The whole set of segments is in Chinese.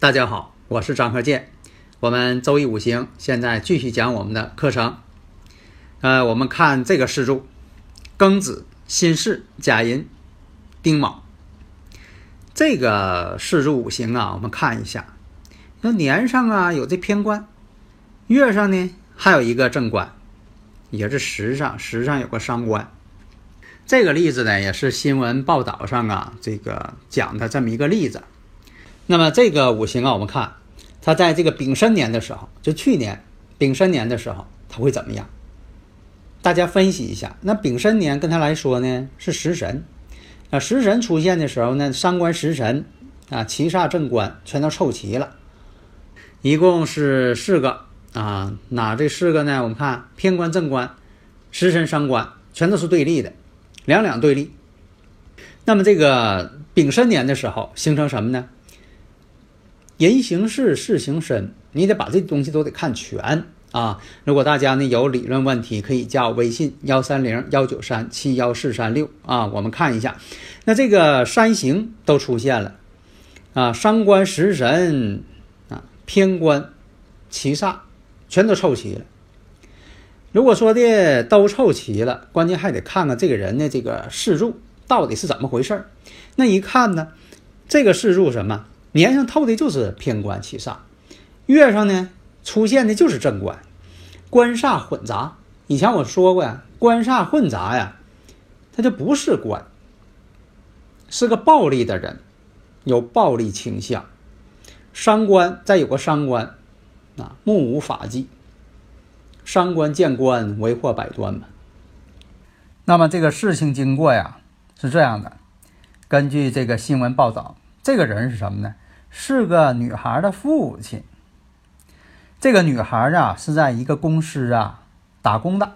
大家好，我是张鹤剑。我们周易五行现在继续讲我们的课程。呃，我们看这个四柱：庚子、辛巳、甲寅、丁卯。这个四柱五行啊，我们看一下。那年上啊有这偏官，月上呢还有一个正官，也是时上，时上有个伤官。这个例子呢，也是新闻报道上啊这个讲的这么一个例子。那么这个五行啊，我们看，它在这个丙申年的时候，就去年丙申年的时候，它会怎么样？大家分析一下。那丙申年跟他来说呢，是食神，啊，食神出现的时候呢，伤官食神啊，七煞正官全都凑齐了，一共是四个啊。哪这四个呢？我们看偏官、正官、食神、伤官，全都是对立的，两两对立。那么这个丙申年的时候形成什么呢？人行事，事行身，你得把这东西都得看全啊！如果大家呢有理论问题，可以加我微信幺三零幺九三七幺四三六啊，我们看一下。那这个三行都出现了啊，伤官食神啊，偏官七煞全都凑齐了。如果说的都凑齐了，关键还得看看这个人的这个四柱到底是怎么回事儿。那一看呢，这个四柱什么？年上透的就是偏官七煞，月上呢出现的就是正官，官煞混杂。以前我说过呀，官煞混杂呀，他就不是官，是个暴力的人，有暴力倾向。伤官再有个伤官，啊，目无法纪。伤官见官为祸百端嘛。那么这个事情经过呀是这样的，根据这个新闻报道。这个人是什么呢？是个女孩的父亲。这个女孩啊，是在一个公司啊打工的。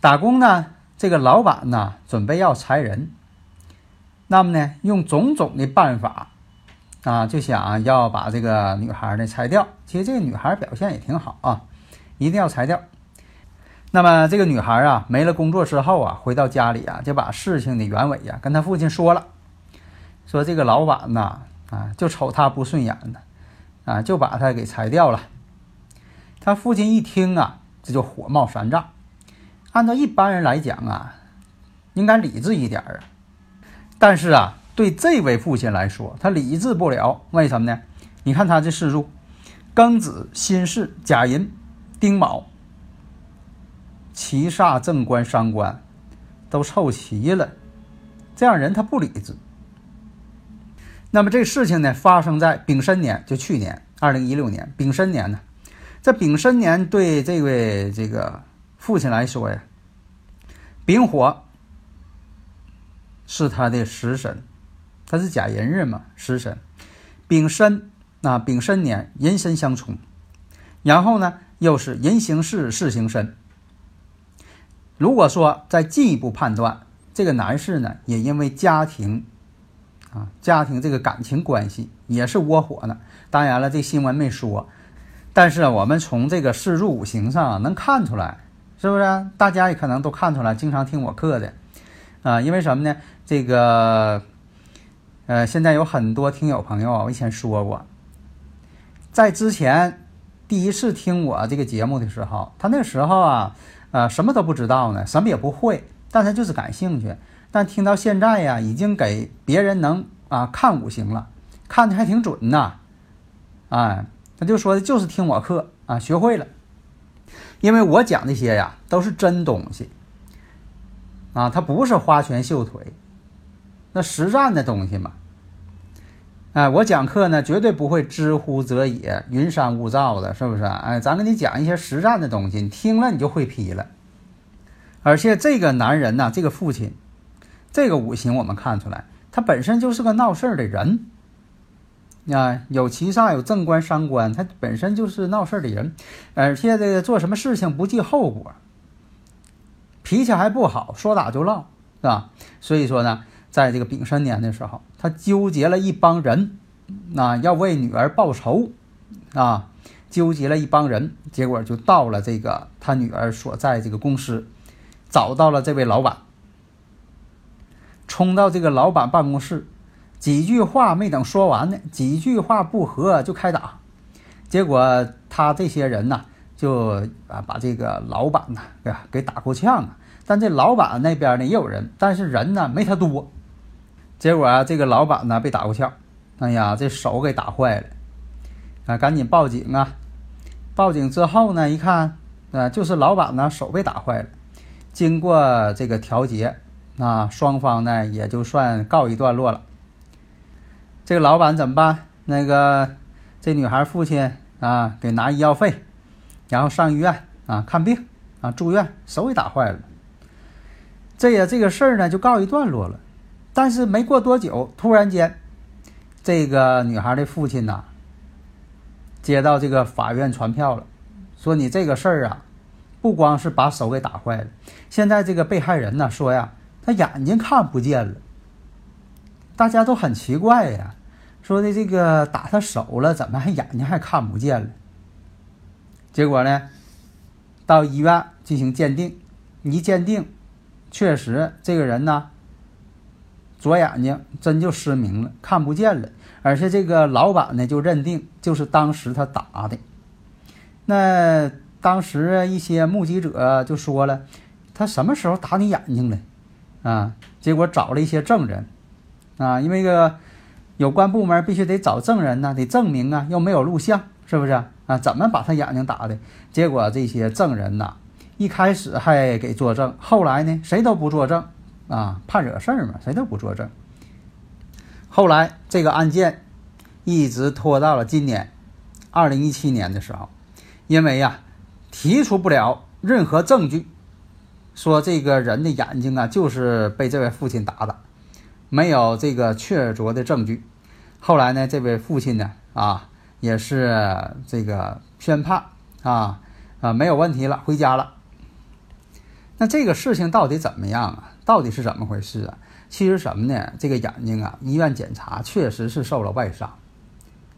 打工呢，这个老板呢准备要裁人，那么呢，用种种的办法啊，就想要把这个女孩呢裁掉。其实这个女孩表现也挺好啊，一定要裁掉。那么这个女孩啊，没了工作之后啊，回到家里啊，就把事情的原委呀跟她父亲说了。说这个老板呐，啊就瞅他不顺眼呢，啊，就把他给裁掉了。他父亲一听啊，这就火冒三丈。按照一般人来讲啊，应该理智一点啊。但是啊，对这位父亲来说，他理智不了。为什么呢？你看他这四柱：庚子、辛巳、甲寅、丁卯，七煞正官、伤官都凑齐了。这样人他不理智。那么这事情呢，发生在丙申年，就去年二零一六年丙申年呢。这丙申年对这位这个父亲来说呀，丙火是他的食神，他是甲寅日嘛，食神。丙申啊，丙申年寅申相冲，然后呢又是寅行巳，巳行申。如果说再进一步判断，这个男士呢，也因为家庭。啊，家庭这个感情关系也是窝火呢。当然了，这新闻没说，但是我们从这个四柱五行上能看出来，是不是？大家也可能都看出来，经常听我课的啊，因为什么呢？这个呃，现在有很多听友朋友啊，我以前说过，在之前第一次听我这个节目的时候，他那时候啊，呃，什么都不知道呢，什么也不会，但他就是感兴趣。但听到现在呀，已经给别人能啊看五行了，看的还挺准呐，哎，他就说的就是听我课啊，学会了，因为我讲这些呀都是真东西，啊，它不是花拳绣腿，那实战的东西嘛，哎，我讲课呢绝对不会知乎者也，云山雾罩的，是不是？哎，咱给你讲一些实战的东西，你听了你就会批了，而且这个男人呐，这个父亲。这个五行我们看出来，他本身就是个闹事儿的人，啊，有七煞，有正官、伤官，他本身就是闹事儿的人，而且这个做什么事情不计后果，脾气还不好，说打就闹，是吧？所以说呢，在这个丙申年的时候，他纠结了一帮人，啊，要为女儿报仇，啊，纠结了一帮人，结果就到了这个他女儿所在这个公司，找到了这位老板。冲到这个老板办公室，几句话没等说完呢，几句话不合就开打，结果他这些人呢，就啊把这个老板呢，给给打够呛啊。但这老板那边呢也有人，但是人呢没他多，结果啊这个老板呢被打够呛，哎呀这手给打坏了，啊赶紧报警啊！报警之后呢一看，啊就是老板呢手被打坏了，经过这个调解。那双方呢也就算告一段落了。这个老板怎么办？那个这女孩父亲啊，给拿医药费，然后上医院啊看病啊住院，手给打坏了。这也这个事儿呢就告一段落了。但是没过多久，突然间，这个女孩的父亲呐，接到这个法院传票了，说你这个事儿啊，不光是把手给打坏了，现在这个被害人呢说呀。他眼睛看不见了，大家都很奇怪呀，说的这个打他手了，怎么还眼睛还看不见了？结果呢，到医院进行鉴定，一鉴定，确实这个人呢，左眼睛真就失明了，看不见了，而且这个老板呢就认定就是当时他打的。那当时一些目击者就说了，他什么时候打你眼睛了？啊，结果找了一些证人，啊，因为个有关部门必须得找证人呢，得证明啊，又没有录像，是不是啊？怎么把他眼睛打的？结果这些证人呐，一开始还给作证，后来呢，谁都不作证，啊，怕惹事儿嘛，谁都不作证。后来这个案件一直拖到了今年二零一七年的时候，因为呀，提出不了任何证据。说这个人的眼睛啊，就是被这位父亲打的，没有这个确凿的证据。后来呢，这位父亲呢，啊，也是这个宣判啊，啊，没有问题了，回家了。那这个事情到底怎么样啊？到底是怎么回事啊？其实什么呢？这个眼睛啊，医院检查确实是受了外伤，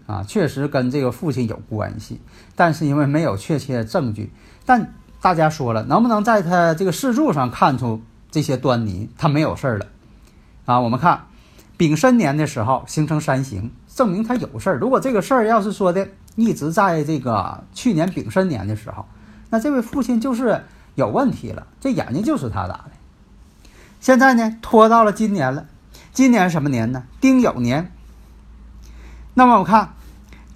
啊，确实跟这个父亲有关系，但是因为没有确切证据，但。大家说了，能不能在他这个四柱上看出这些端倪？他没有事儿了，啊，我们看丙申年的时候形成三刑，证明他有事儿。如果这个事儿要是说的一直在这个去年丙申年的时候，那这位父亲就是有问题了，这眼睛就是他打的。现在呢，拖到了今年了，今年什么年呢？丁酉年。那么我看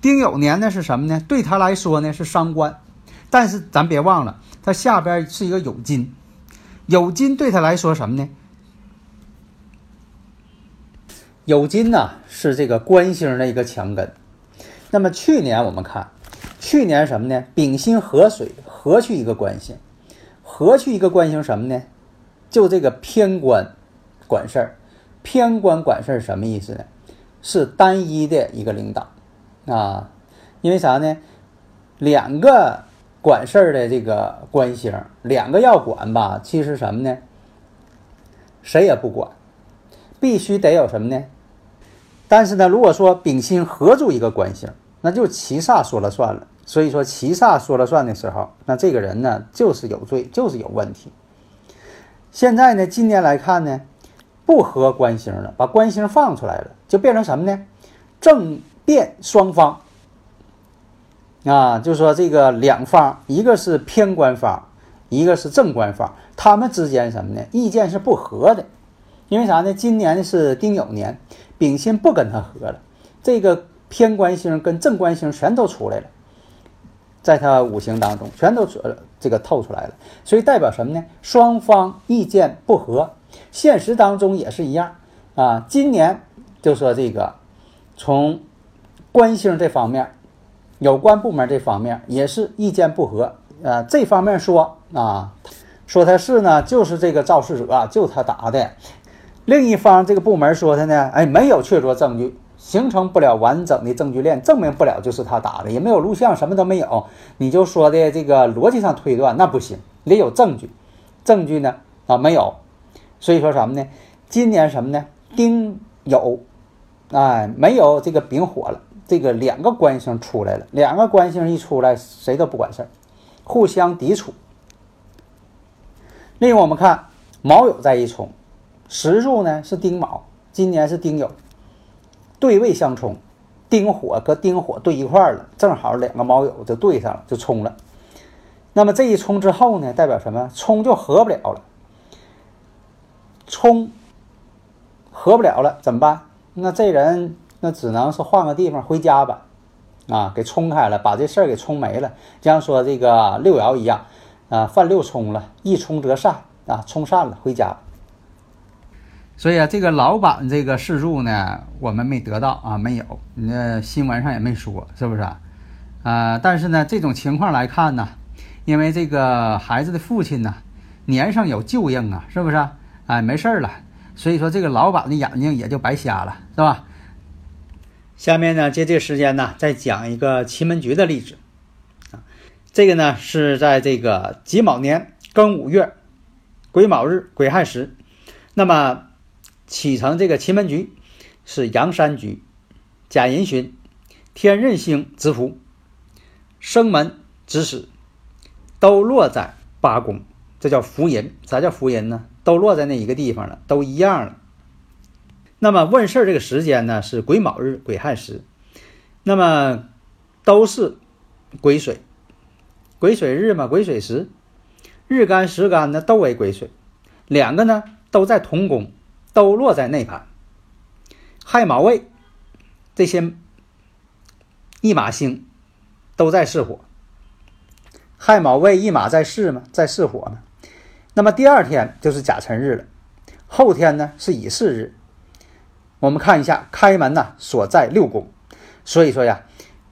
丁酉年呢是什么呢？对他来说呢是伤官，但是咱别忘了。它下边是一个酉金，酉金对他来说什么呢？酉金呢是这个官星的一个强根。那么去年我们看，去年什么呢？丙辛合水，合去一个官星，合去一个官星什么呢？就这个偏官管事儿，偏官管事儿什么意思呢？是单一的一个领导啊，因为啥呢？两个管事儿的这个官星，两个要管吧，其实什么呢？谁也不管，必须得有什么呢？但是呢，如果说丙辛合住一个官星，那就七煞说了算了。所以说七煞说了算的时候，那这个人呢就是有罪，就是有问题。现在呢，今年来看呢，不合官星了，把官星放出来了，就变成什么呢？政变双方啊，就说这个两方，一个是偏官方，一个是正官方，他们之间什么呢？意见是不合的。因为啥呢？今年是丁酉年，丙辛不跟他合了，这个偏官星跟正官星全都出来了，在他五行当中全都呃这个透出来了，所以代表什么呢？双方意见不合，现实当中也是一样啊。今年就说这个从官星这方面，有关部门这方面也是意见不合啊。这方面说啊，说他是呢，就是这个肇事者啊，就他打的。另一方这个部门说他呢，哎，没有确凿证据，形成不了完整的证据链，证明不了就是他打的，也没有录像，什么都没有。你就说的这个逻辑上推断那不行，得有证据。证据呢啊没有，所以说什么呢？今年什么呢？丁酉，哎，没有这个丙火了，这个两个官星出来了，两个官星一出来，谁都不管事儿，互相抵触。另外我们看卯酉在一冲。时柱呢是丁卯，今年是丁酉，对位相冲，丁火和丁火对一块儿了，正好两个卯酉就对上了，就冲了。那么这一冲之后呢，代表什么？冲就合不了了，冲合不了了，怎么办？那这人那只能是换个地方回家吧，啊，给冲开了，把这事儿给冲没了，就像说这个六爻一样，啊，犯六冲了，一冲则散啊，冲散了，回家。所以啊，这个老板这个示注呢，我们没得到啊，没有，那新闻上也没说，是不是啊？啊，但是呢，这种情况来看呢，因为这个孩子的父亲呢，年上有旧印啊，是不是？哎，没事儿了，所以说这个老板的眼睛也就白瞎了，是吧？下面呢，借这个时间呢，再讲一个奇门局的例子啊，这个呢是在这个己卯年庚午月癸卯日癸亥时，那么。启程这个奇门局是阳山局，甲寅旬，天任星之福，生门之始，都落在八宫，这叫福人。啥叫福人呢？都落在那一个地方了，都一样了。那么问事儿这个时间呢是癸卯日癸亥时，那么都是癸水，癸水日嘛，癸水时，日干时干呢都为癸水，两个呢都在同宫。都落在内盘，亥卯未这些一马星都在巳火，亥卯未一马在巳嘛，在巳火嘛。那么第二天就是甲辰日了，后天呢是乙巳日。我们看一下开门呢所在六宫，所以说呀，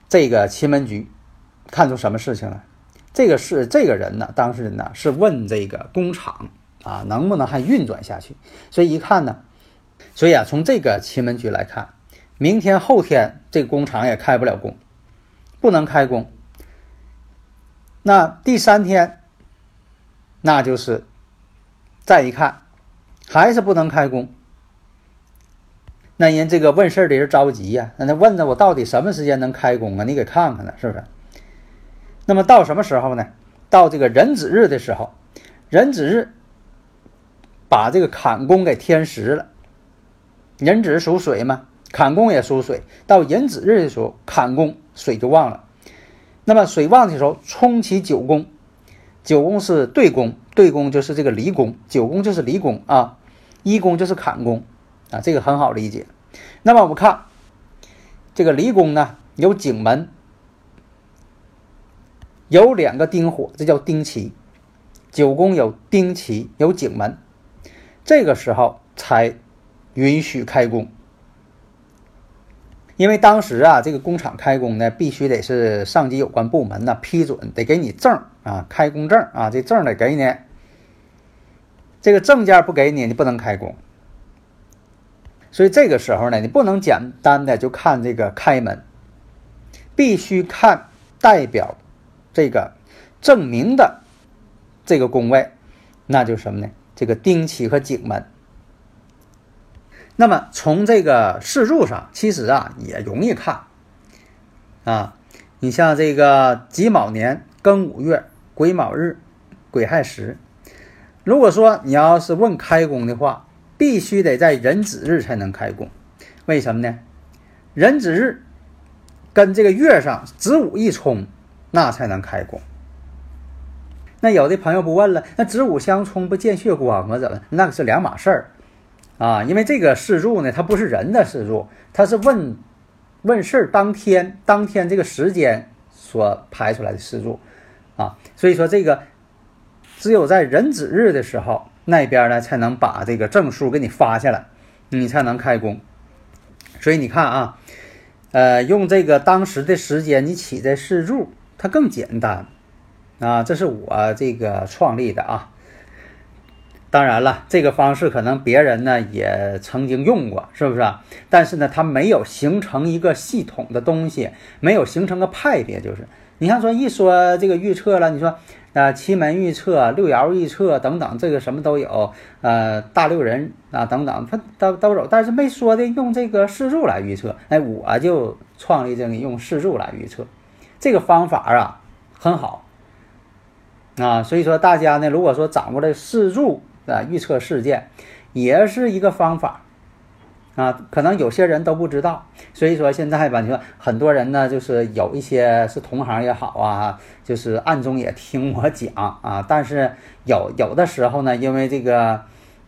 这个奇门局看出什么事情了？这个是这个人呢，当事人呢是问这个工厂。啊，能不能还运转下去？所以一看呢，所以啊，从这个奇门局来看，明天后天这个工厂也开不了工，不能开工。那第三天，那就是再一看，还是不能开工。那人这个问事儿的人着急呀，那他问着我到底什么时间能开工啊？你给看看呢，是不是？那么到什么时候呢？到这个壬子日的时候，壬子日。把这个坎宫给添实了，壬子属水嘛，坎宫也属水。到壬子日的时候，坎宫水就旺了。那么水旺的时候，冲起九宫，九宫是对宫，对宫就是这个离宫，九宫就是离宫啊，一宫就是坎宫啊，这个很好理解。那么我们看这个离宫呢，有景门，有两个丁火，这叫丁奇。九宫有丁奇，有景门。这个时候才允许开工，因为当时啊，这个工厂开工呢，必须得是上级有关部门呢批准，得给你证啊，开工证啊，这证得给你。这个证件不给你，你不能开工。所以这个时候呢，你不能简单的就看这个开门，必须看代表这个证明的这个宫位，那就是什么呢？这个丁期和景门。那么从这个四柱上，其实啊也容易看啊。你像这个己卯年庚午月癸卯日癸亥时，如果说你要是问开工的话。必须得在壬子日才能开工，为什么呢？壬子日跟这个月上子午一冲，那才能开工。那有的朋友不问了，那子午相冲不见血光吗？怎么？那个是两码事儿啊！因为这个四柱呢，它不是人的四柱，它是问问事儿当天当天这个时间所排出来的四柱啊。所以说，这个只有在壬子日的时候。那边呢才能把这个证书给你发下来，你才能开工。所以你看啊，呃，用这个当时的时间你起在四柱，它更简单啊。这是我这个创立的啊。当然了，这个方式可能别人呢也曾经用过，是不是？但是呢，它没有形成一个系统的东西，没有形成个派别，就是。你像说一说这个预测了，你说啊奇门预测、六爻预测等等，这个什么都有，呃大六人啊等等，他都都有，但是没说的用这个四柱来预测。哎，我就创立这个用四柱来预测，这个方法啊很好啊，所以说大家呢，如果说掌握了四柱啊预测事件，也是一个方法。啊，可能有些人都不知道，所以说现在吧，你说很多人呢，就是有一些是同行也好啊，就是暗中也听我讲啊，但是有有的时候呢，因为这个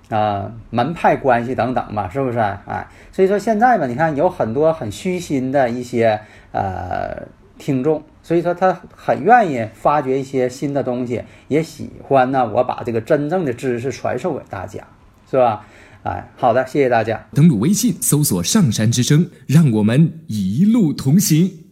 啊门派关系等等吧，是不是？哎，所以说现在吧，你看有很多很虚心的一些呃听众，所以说他很愿意发掘一些新的东西，也喜欢呢，我把这个真正的知识传授给大家，是吧？哎，好的，谢谢大家。登录微信，搜索“上山之声”，让我们一路同行。